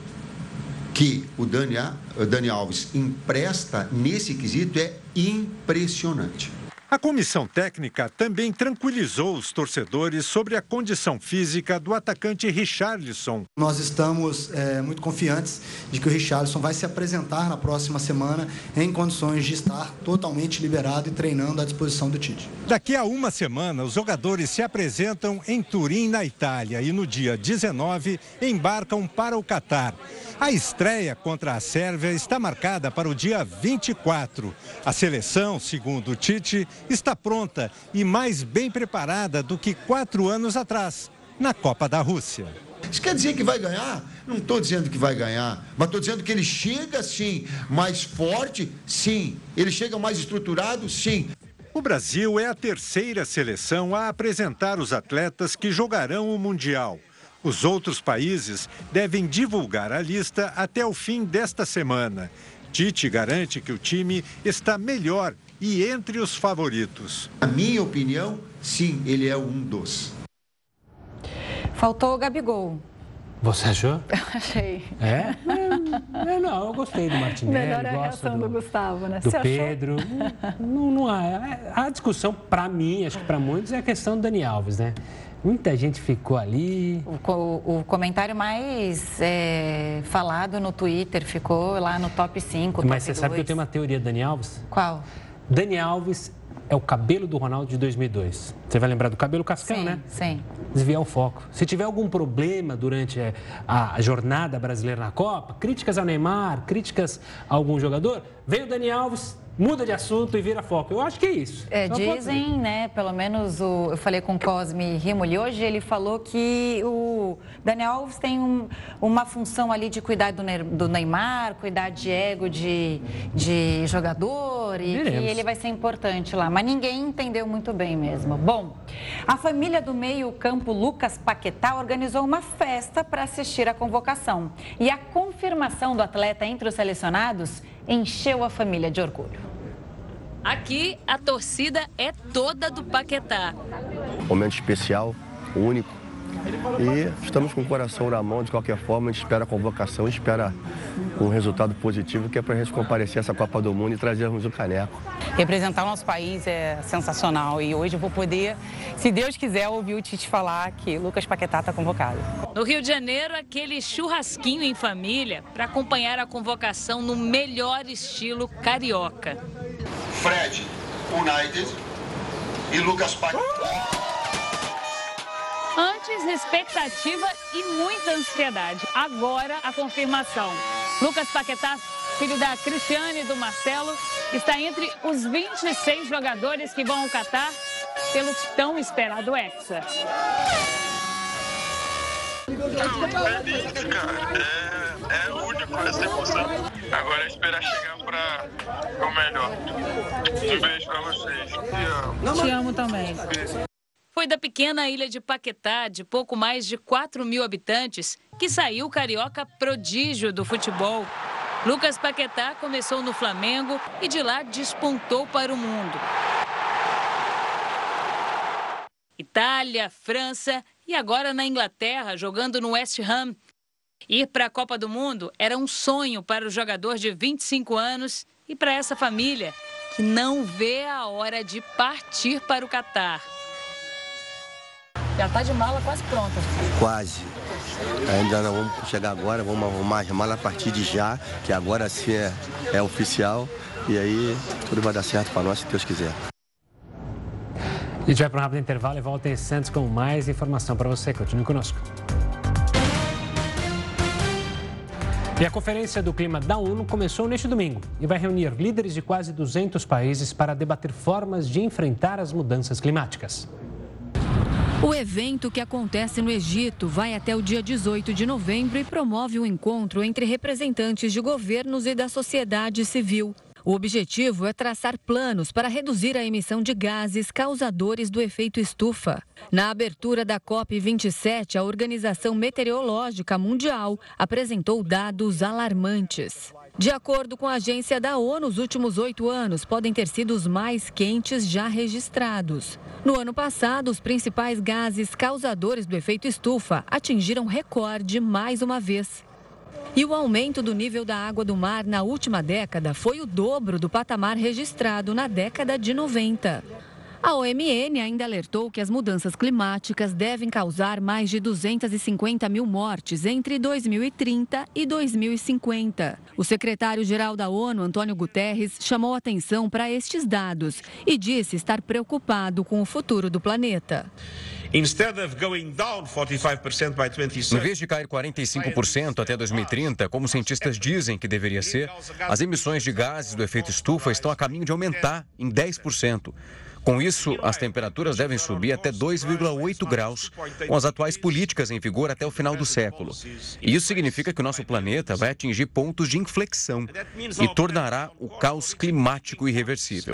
que o Dani, o Dani Alves empresta nesse quesito é impressionante. A comissão técnica também tranquilizou os torcedores sobre a condição física do atacante Richarlison. Nós estamos é, muito confiantes de que o Richarlison vai se apresentar na próxima semana em condições de estar totalmente liberado e treinando à disposição do Tite. Daqui a uma semana, os jogadores se apresentam em Turim, na Itália, e no dia 19 embarcam para o Catar. A estreia contra a Sérvia está marcada para o dia 24. A seleção, segundo o Tite, está pronta e mais bem preparada do que quatro anos atrás, na Copa da Rússia. Isso quer dizer que vai ganhar? Não estou dizendo que vai ganhar, mas estou dizendo que ele chega sim, mais forte, sim. Ele chega mais estruturado, sim. O Brasil é a terceira seleção a apresentar os atletas que jogarão o Mundial. Os outros países devem divulgar a lista até o fim desta semana. Tite garante que o time está melhor e entre os favoritos. Na minha opinião, sim, ele é um dos. Faltou o Gabigol. Você achou? [LAUGHS] Achei. É? é? não, eu gostei do Martinelli. [LAUGHS] Melhor é a reação do, do, Gustavo, né? Do Você Pedro. Não, não há. É, a discussão, para mim, acho que para muitos, é a questão do Dani Alves, né? Muita gente ficou ali. O, o, o comentário mais é, falado no Twitter ficou lá no top 5. Mas top você 2. sabe que eu tenho uma teoria Dani Alves? Qual? Dani Alves é o cabelo do Ronaldo de 2002. Você vai lembrar do cabelo cascão, sim, né? Sim. Desviar o foco. Se tiver algum problema durante é, a jornada brasileira na Copa, críticas ao Neymar, críticas a algum jogador, vem o Dani Alves, muda de assunto e vira foco. Eu acho que é isso. É, dizem, né, pelo menos o, eu falei com o Cosme Rimoli hoje, ele falou que o Daniel Alves tem um, uma função ali de cuidar do, do, Neymar, cuidar de ego de, de jogador e Veremos. que ele vai ser importante lá. Mas ninguém entendeu muito bem mesmo. Bom, a família do meio-campo Lucas Paquetá organizou uma festa para assistir à convocação. E a confirmação do atleta entre os selecionados encheu a família de orgulho. Aqui, a torcida é toda do Paquetá. Momento especial, único. E estamos com o coração na mão, de qualquer forma, a gente espera a convocação, espera um resultado positivo, que é para a gente comparecer essa Copa do Mundo e trazermos o caneco. Representar o nosso país é sensacional e hoje eu vou poder, se Deus quiser, ouvir o Tite falar que Lucas Paquetá está convocado. No Rio de Janeiro, aquele churrasquinho em família para acompanhar a convocação no melhor estilo carioca. Fred, United e Lucas Paquetá. Antes, expectativa e muita ansiedade. Agora, a confirmação. Lucas Paquetá, filho da Cristiane e do Marcelo, está entre os 26 jogadores que vão ao Catar pelo tão esperado Hexa. Cara. É, é único essa emoção. Agora é esperar chegar para o melhor. Um beijo para vocês. Te amo. Te amo também. Foi da pequena ilha de Paquetá, de pouco mais de 4 mil habitantes, que saiu o carioca prodígio do futebol. Lucas Paquetá começou no Flamengo e de lá despontou para o mundo. Itália, França e agora na Inglaterra, jogando no West Ham. Ir para a Copa do Mundo era um sonho para o jogador de 25 anos e para essa família, que não vê a hora de partir para o Catar. Já está de mala quase pronta. Quase. Ainda não vamos chegar agora, vamos arrumar as malas a partir de já, que agora sim é, é oficial. E aí tudo vai dar certo para nós, se Deus quiser. A gente vai para um rápido intervalo e volta em Santos com mais informação para você. Continue conosco. E a Conferência do Clima da ONU começou neste domingo e vai reunir líderes de quase 200 países para debater formas de enfrentar as mudanças climáticas. O evento que acontece no Egito vai até o dia 18 de novembro e promove um encontro entre representantes de governos e da sociedade civil. O objetivo é traçar planos para reduzir a emissão de gases causadores do efeito estufa. Na abertura da COP27, a Organização Meteorológica Mundial apresentou dados alarmantes. De acordo com a agência da ONU, os últimos oito anos podem ter sido os mais quentes já registrados. No ano passado, os principais gases causadores do efeito estufa atingiram recorde mais uma vez. E o aumento do nível da água do mar na última década foi o dobro do patamar registrado na década de 90. A OMN ainda alertou que as mudanças climáticas devem causar mais de 250 mil mortes entre 2030 e 2050. O secretário-geral da ONU, Antônio Guterres, chamou atenção para estes dados e disse estar preocupado com o futuro do planeta. Em vez de cair 45% até 2030, como cientistas dizem que deveria ser, as emissões de gases do efeito estufa estão a caminho de aumentar em 10%. Com isso, as temperaturas devem subir até 2,8 graus, com as atuais políticas em vigor até o final do século. E isso significa que o nosso planeta vai atingir pontos de inflexão e tornará o caos climático irreversível.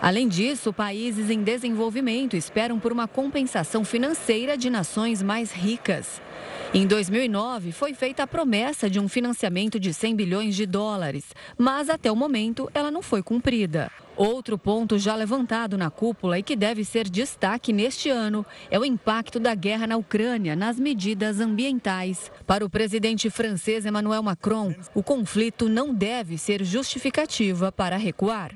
Além disso, países em desenvolvimento esperam por uma compensação financeira de nações mais ricas. Em 2009, foi feita a promessa de um financiamento de 100 bilhões de dólares, mas até o momento ela não foi cumprida. Outro ponto já levantado na cúpula e que deve ser destaque neste ano é o impacto da guerra na Ucrânia nas medidas ambientais. Para o presidente francês Emmanuel Macron, o conflito não deve ser justificativa para recuar.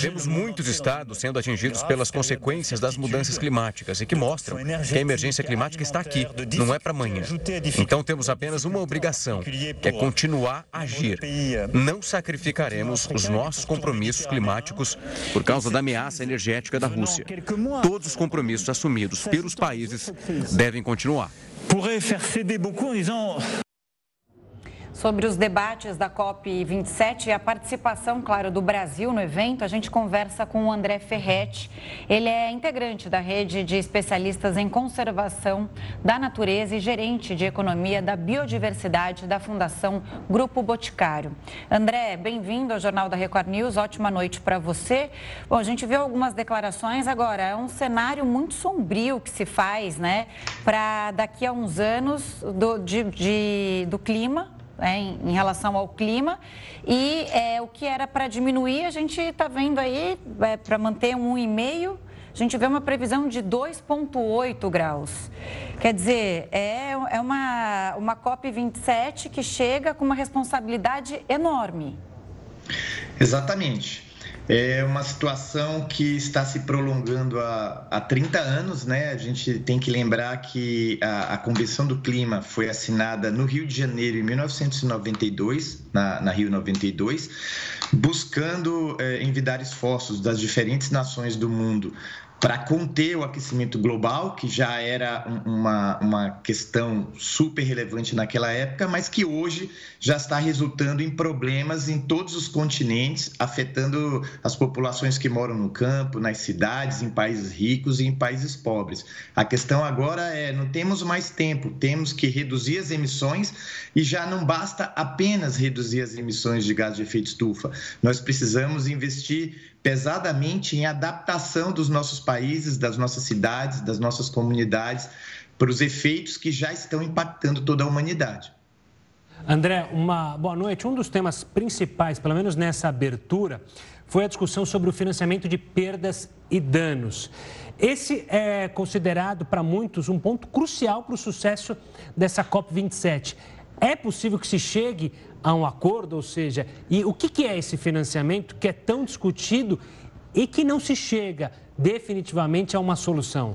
Temos muitos estados sendo atingidos pelas consequências das mudanças climáticas e que mostram que a emergência climática está aqui, não é para amanhã. Então temos apenas uma obrigação, que é continuar a agir, não sacrificar sacrificaremos os nossos compromissos climáticos por causa da ameaça energética da Rússia. Todos os compromissos assumidos pelos países devem continuar. Sobre os debates da COP27 e a participação, claro, do Brasil no evento, a gente conversa com o André Ferretti. Ele é integrante da rede de especialistas em conservação da natureza e gerente de economia da biodiversidade da Fundação Grupo Boticário. André, bem-vindo ao Jornal da Record News. Ótima noite para você. Bom, a gente viu algumas declarações agora. É um cenário muito sombrio que se faz, né, para daqui a uns anos do, de, de, do clima é, em, em, relação ao clima. E é, o que era para diminuir, a gente está vendo aí, é, para manter um 1,5, a gente vê uma previsão de 2,8 graus. Quer dizer, é, é uma, uma COP27 que chega com uma responsabilidade enorme. Exatamente. É uma situação que está se prolongando há, há 30 anos, né? A gente tem que lembrar que a, a Convenção do Clima foi assinada no Rio de Janeiro em 1992, na, na Rio 92, buscando é, envidar esforços das diferentes nações do mundo para conter o aquecimento global, que já era uma, uma questão super relevante naquela época, mas que hoje já está resultando em problemas em todos os continentes, afetando as populações que moram no campo, nas cidades, em países ricos e em países pobres. A questão agora é: não temos mais tempo, temos que reduzir as emissões e já não basta apenas reduzir as emissões de gás de efeito estufa. Nós precisamos investir pesadamente em adaptação dos nossos países, das nossas cidades, das nossas comunidades, para os efeitos que já estão impactando toda a humanidade. André, uma boa noite. Um dos temas principais, pelo menos nessa abertura, foi a discussão sobre o financiamento de perdas e danos. Esse é considerado para muitos um ponto crucial para o sucesso dessa COP27. É possível que se chegue a um acordo, ou seja, e o que é esse financiamento que é tão discutido e que não se chega definitivamente a uma solução?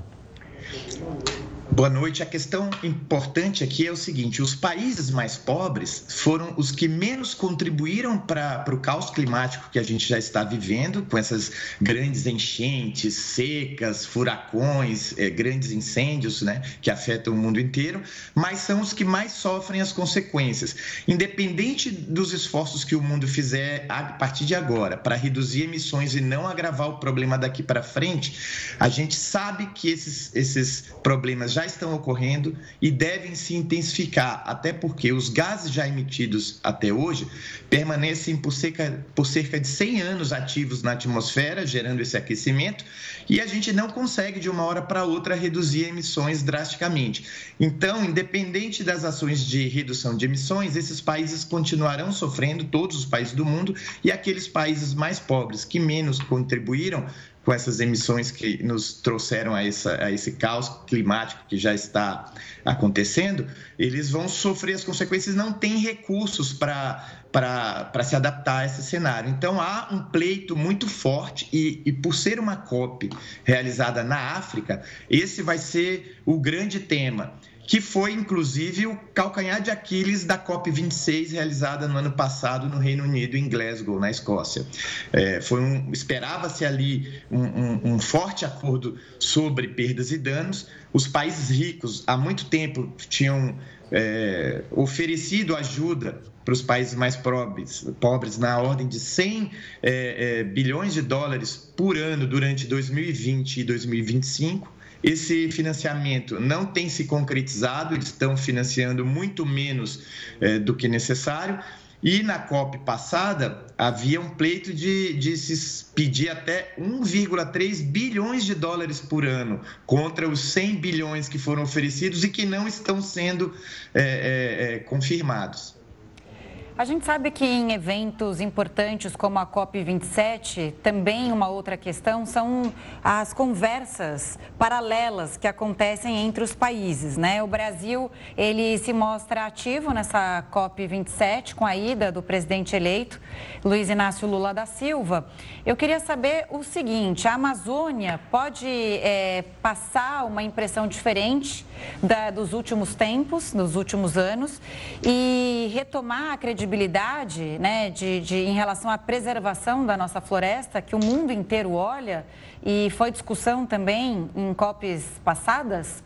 Boa noite. A questão importante aqui é o seguinte: os países mais pobres foram os que menos contribuíram para o caos climático que a gente já está vivendo, com essas grandes enchentes, secas, furacões, eh, grandes incêndios né, que afetam o mundo inteiro, mas são os que mais sofrem as consequências. Independente dos esforços que o mundo fizer a partir de agora para reduzir emissões e não agravar o problema daqui para frente, a gente sabe que esses, esses problemas já já estão ocorrendo e devem se intensificar, até porque os gases já emitidos até hoje permanecem por cerca, por cerca de 100 anos ativos na atmosfera, gerando esse aquecimento, e a gente não consegue de uma hora para outra reduzir emissões drasticamente. Então, independente das ações de redução de emissões, esses países continuarão sofrendo, todos os países do mundo, e aqueles países mais pobres que menos contribuíram com essas emissões que nos trouxeram a, essa, a esse caos climático que já está acontecendo, eles vão sofrer as consequências, não têm recursos para se adaptar a esse cenário. Então, há um pleito muito forte, e, e, por ser uma COP realizada na África, esse vai ser o grande tema que foi inclusive o calcanhar de Aquiles da COP26 realizada no ano passado no Reino Unido, em Glasgow, na Escócia. É, foi um, esperava-se ali um, um, um forte acordo sobre perdas e danos. Os países ricos há muito tempo tinham é, oferecido ajuda para os países mais pobres, pobres na ordem de 100 é, é, bilhões de dólares por ano durante 2020 e 2025. Esse financiamento não tem se concretizado, eles estão financiando muito menos é, do que necessário. E na COP passada, havia um pleito de, de se pedir até 1,3 bilhões de dólares por ano contra os 100 bilhões que foram oferecidos e que não estão sendo é, é, é confirmados. A gente sabe que em eventos importantes como a COP27, também uma outra questão são as conversas paralelas que acontecem entre os países, né? O Brasil, ele se mostra ativo nessa COP27 com a ida do presidente eleito, Luiz Inácio Lula da Silva. Eu queria saber o seguinte, a Amazônia pode é, passar uma impressão diferente da, dos últimos tempos, dos últimos anos, e retomar a credibilidade né, de, de, em relação à preservação da nossa floresta, que o mundo inteiro olha, e foi discussão também em COPs passadas?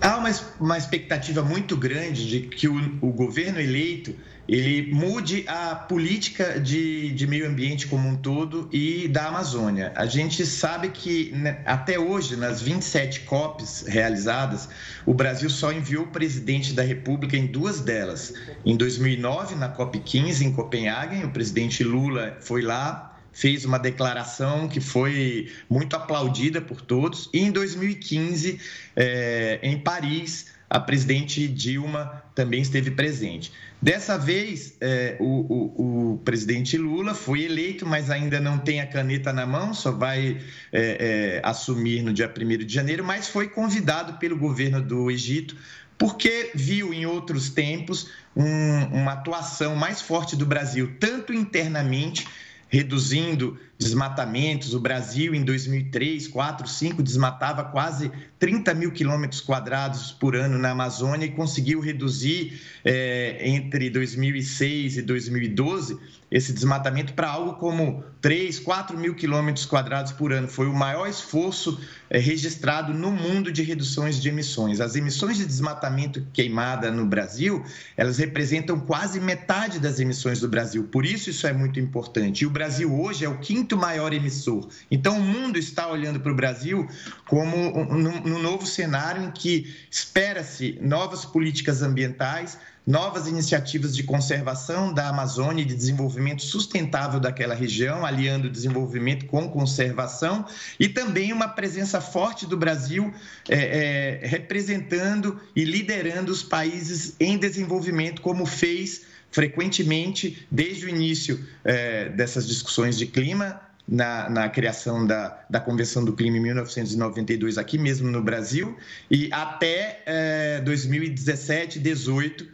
Há uma, uma expectativa muito grande de que o, o governo eleito ele mude a política de, de meio ambiente como um todo e da Amazônia. A gente sabe que né, até hoje, nas 27 COPs realizadas, o Brasil só enviou o presidente da República em duas delas. Em 2009, na COP 15, em Copenhague, o presidente Lula foi lá, fez uma declaração que foi muito aplaudida por todos. E em 2015, é, em Paris, a presidente Dilma também esteve presente. Dessa vez, é, o, o, o, presidente Lula foi eleito, mas ainda não tem a caneta na mão, só vai é, é, assumir no dia 1 de janeiro, mas foi convidado pelo governo do Egito porque viu em outros tempos um, uma atuação mais forte do Brasil, tanto internamente reduzindo desmatamentos. O Brasil, em 2003, 4, 5, desmatava quase 30 mil quilômetros quadrados por ano na Amazônia e conseguiu reduzir é, entre 2006 e 2012 esse desmatamento para algo como 3, 4 mil quilômetros quadrados por ano. Foi o maior esforço é, registrado no mundo de reduções de emissões. As emissões de desmatamento queimada no Brasil, elas representam quase metade das emissões do Brasil. Por isso, isso é muito importante. E o Brasil hoje é o quinto maior emissor. Então, o mundo está olhando para o Brasil como um, um novo cenário em que espera-se novas políticas ambientais, novas iniciativas de conservação da Amazônia e de desenvolvimento sustentável daquela região, aliando desenvolvimento com conservação, e também uma presença forte do Brasil é, é, representando e liderando os países em desenvolvimento, como fez frequentemente desde o início é, dessas discussões de clima na, na, criação da, da Convenção do Clima em 1992, aqui mesmo no Brasil, e até é, 2017, 18,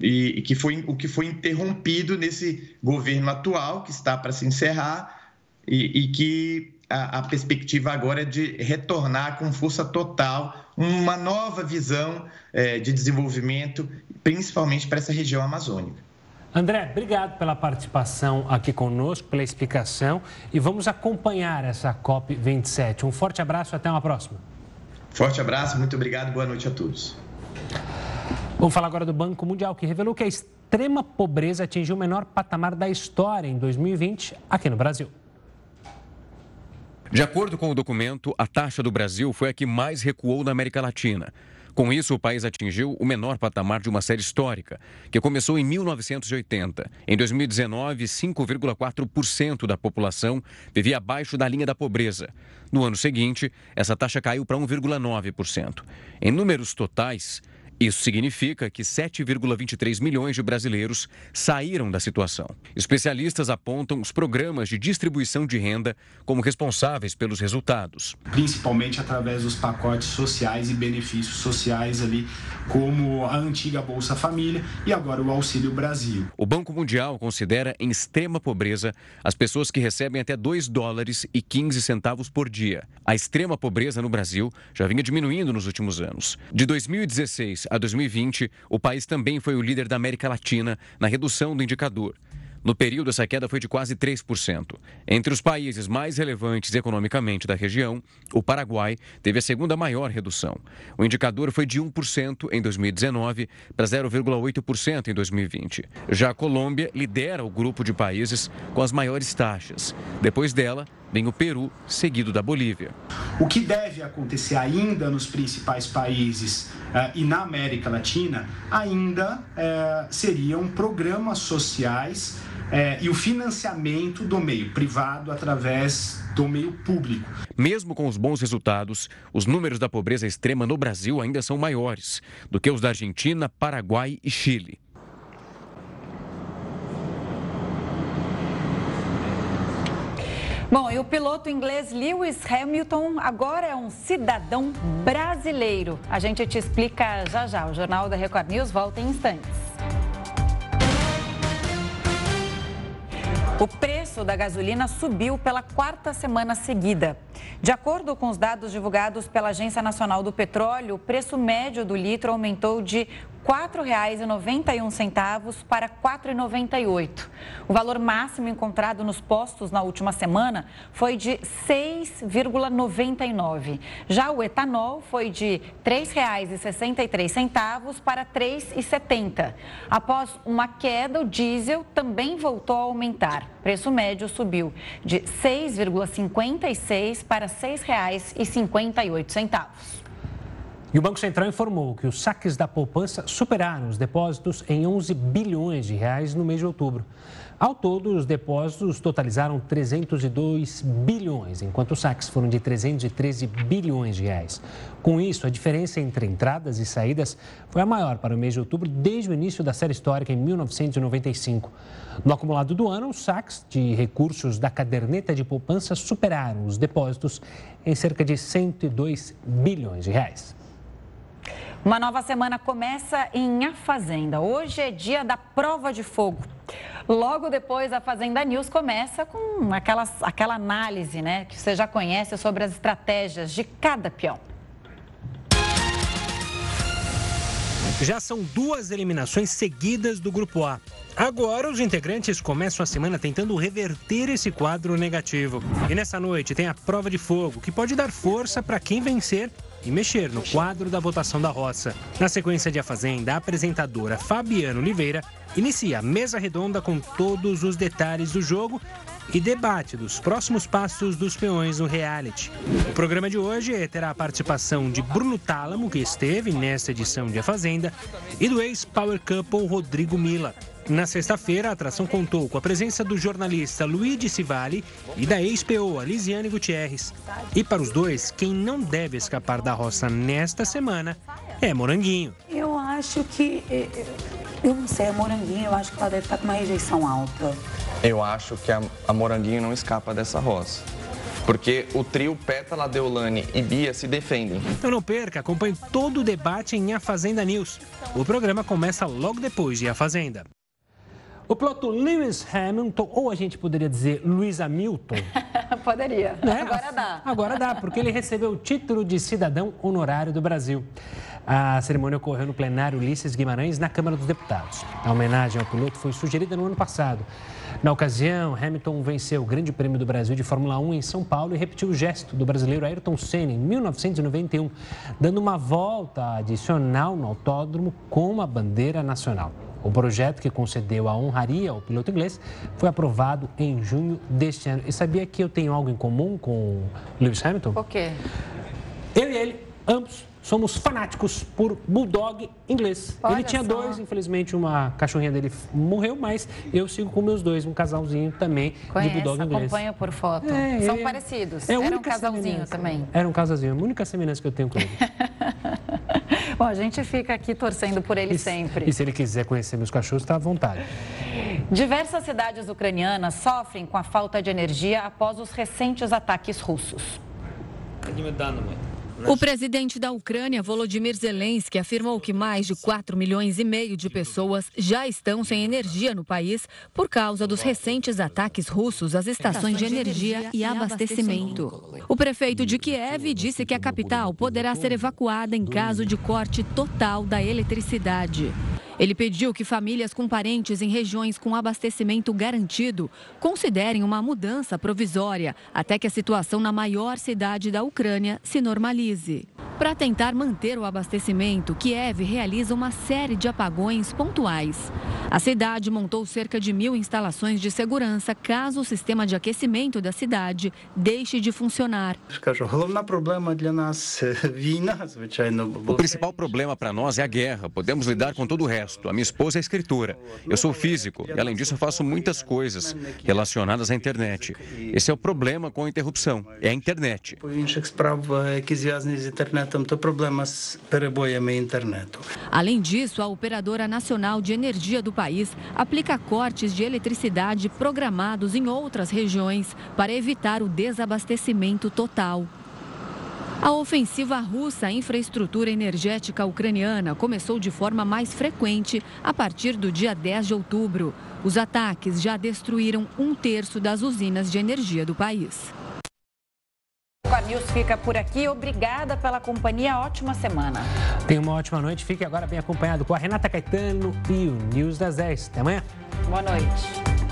e, e que foi o que foi interrompido nesse governo atual, que está para se encerrar, e, e que a, a, perspectiva agora é de retornar com força total uma nova visão é, de desenvolvimento, principalmente para essa região amazônica. André, obrigado pela participação aqui conosco, pela explicação e vamos acompanhar essa COP27. Um forte abraço, até uma próxima. Forte abraço, muito obrigado, boa noite a todos. Vamos falar agora do Banco Mundial, que revelou que a extrema pobreza atingiu o menor patamar da história em 2020 aqui no Brasil. De acordo com o documento, a taxa do Brasil foi a que mais recuou na América Latina. Com isso, o país atingiu o menor patamar de uma série histórica, que começou em 1980. Em 2019, 5,4% da população vivia abaixo da linha da pobreza. No ano seguinte, essa taxa caiu para 1,9%. Em números totais, Isso significa que 7,23 milhões de brasileiros saíram da situação. Especialistas apontam os programas de distribuição de renda como responsáveis pelos resultados. Principalmente através dos pacotes sociais e benefícios sociais ali, como a antiga Bolsa Família e agora o Auxílio Brasil. O Banco Mundial considera em extrema pobreza as pessoas que recebem até 2 dólares e 15 centavos por dia. A extrema pobreza no Brasil já vinha diminuindo nos últimos anos. De 2016 a 2020, o país também foi o líder da América Latina na redução do indicador. No período, essa queda foi de quase 3%. Entre os países mais relevantes economicamente da região, o Paraguai teve a segunda maior redução. O indicador foi de 1% em 2019 para 0,8% em 2020. Já a Colômbia lidera o grupo de países com as maiores taxas. Depois dela, vem o Peru, seguido da Bolívia. O que deve acontecer ainda nos principais países uh, e na América Latina ainda uh, seriam programas sociais é, e o financiamento do meio privado através do meio público. Mesmo com os bons resultados, os números da pobreza extrema no Brasil ainda são maiores do que os da Argentina, Paraguai e Chile. Bom, e o piloto inglês Lewis Hamilton agora é um cidadão brasileiro. A gente te explica já já. O Jornal da Record News volta em instantes. O preço da gasolina subiu pela quarta semana seguida. De acordo com os dados divulgados pela Agência Nacional do Petróleo, o preço médio do litro aumentou de R$ 4,91 para R$ 4,98. O valor máximo encontrado nos postos na última semana foi de R$ 6,99. Já o etanol foi de R$ 3,63 para R$ 3,70. Após uma queda, o diesel também voltou a aumentar. Preço médio subiu de R$ 6,56 para R$ 6,58. E o Banco Central informou que os saques da poupança superaram os depósitos em 11 bilhões de reais no mês de outubro. Ao todo, os depósitos totalizaram 302 bilhões, enquanto os saques foram de 313 bilhões de reais. Com isso, a diferença entre entradas e saídas foi a maior para o mês de outubro desde o início da série histórica em 1995. No acumulado do ano, os saques de recursos da caderneta de poupança superaram os depósitos em cerca de 102 bilhões de reais. Uma nova semana começa em A Fazenda. Hoje é dia da prova de fogo. Logo depois, a Fazenda News começa com aquela, aquela análise né, que você já conhece sobre as estratégias de cada peão. Já são duas eliminações seguidas do Grupo A. Agora, os integrantes começam a semana tentando reverter esse quadro negativo. E nessa noite tem a prova de fogo, que pode dar força para quem vencer e mexer no quadro da votação da roça. Na sequência de A Fazenda, a apresentadora Fabiana Oliveira inicia a mesa redonda com todos os detalhes do jogo e debate dos próximos passos dos peões no reality. O programa de hoje terá a participação de Bruno Tálamo, que esteve nesta edição de A Fazenda, e do ex-Power Couple Rodrigo Mila. Na sexta-feira, a atração contou com a presença do jornalista Luigi Civali e da ex-PO, Lisiane Gutierrez. E para os dois, quem não deve escapar da roça nesta semana é Moranguinho. Eu acho que. Eh, eh, eu não sei, a Moranguinho, eu acho que ela deve estar com uma rejeição alta. Eu acho que a, a Moranguinho não escapa dessa roça porque o trio Pétala, Deolane e Bia se defendem. Então não perca, acompanhe todo o debate em A Fazenda News. O programa começa logo depois de A Fazenda. O piloto Lewis Hamilton, ou a gente poderia dizer Lewis Hamilton. [LAUGHS] Poderia. Né? Agora dá. Agora dá, porque ele recebeu o título de cidadão honorário do Brasil. A cerimônia ocorreu no plenário Ulisses Guimarães, na Câmara dos Deputados. A homenagem ao piloto foi sugerida no ano passado. Na ocasião, Hamilton venceu o Grande Prêmio do Brasil de Fórmula 1 em São Paulo e repetiu o gesto do brasileiro Ayrton Senna em 1991, dando uma volta adicional no autódromo com uma bandeira nacional. O projeto que concedeu a honraria ao piloto inglês foi aprovado em junho deste ano. E sabia que eu tenho algo em comum com Lewis Hamilton? O quê? Eu e ele, ambos, somos fanáticos por bulldog inglês. Olha ele tinha só. dois, infelizmente uma cachorrinha dele morreu, mas eu sigo com meus dois, um casalzinho também Conhece, de bulldog inglês. acompanha por foto. É, São é- parecidos. É Era um casalzinho semelhança. também. Era um casalzinho, a única semelhança que eu tenho com ele. [LAUGHS] Bom, a gente fica aqui torcendo por ele e, sempre. E se ele quiser conhecer meus cachorros, está à vontade. Diversas cidades ucranianas sofrem com a falta de energia após os recentes ataques russos. O presidente da Ucrânia, Volodymyr Zelensky, afirmou que mais de 4 milhões e meio de pessoas já estão sem energia no país por causa dos recentes ataques russos às estações de energia e abastecimento. O prefeito de Kiev disse que a capital poderá ser evacuada em caso de corte total da eletricidade. Ele pediu que famílias com parentes em regiões com abastecimento garantido considerem uma mudança provisória até que a situação na maior cidade da Ucrânia se normalize. Para tentar manter o abastecimento, Kiev realiza uma série de apagões pontuais. A cidade montou cerca de mil instalações de segurança caso o sistema de aquecimento da cidade deixe de funcionar. O principal problema para nós é a guerra. Podemos lidar com todo o resto. A minha esposa é escritora. Eu sou físico e, além disso, eu faço muitas coisas relacionadas à internet. Esse é o problema com a interrupção. É a internet. Além disso, a Operadora Nacional de Energia do país aplica cortes de eletricidade programados em outras regiões para evitar o desabastecimento total. A ofensiva russa à infraestrutura energética ucraniana começou de forma mais frequente a partir do dia 10 de outubro. Os ataques já destruíram um terço das usinas de energia do país. Record News fica por aqui. Obrigada pela companhia. Ótima semana. Tenha uma ótima noite. Fique agora bem acompanhado com a Renata Caetano e o News das 10. Até amanhã. Boa noite.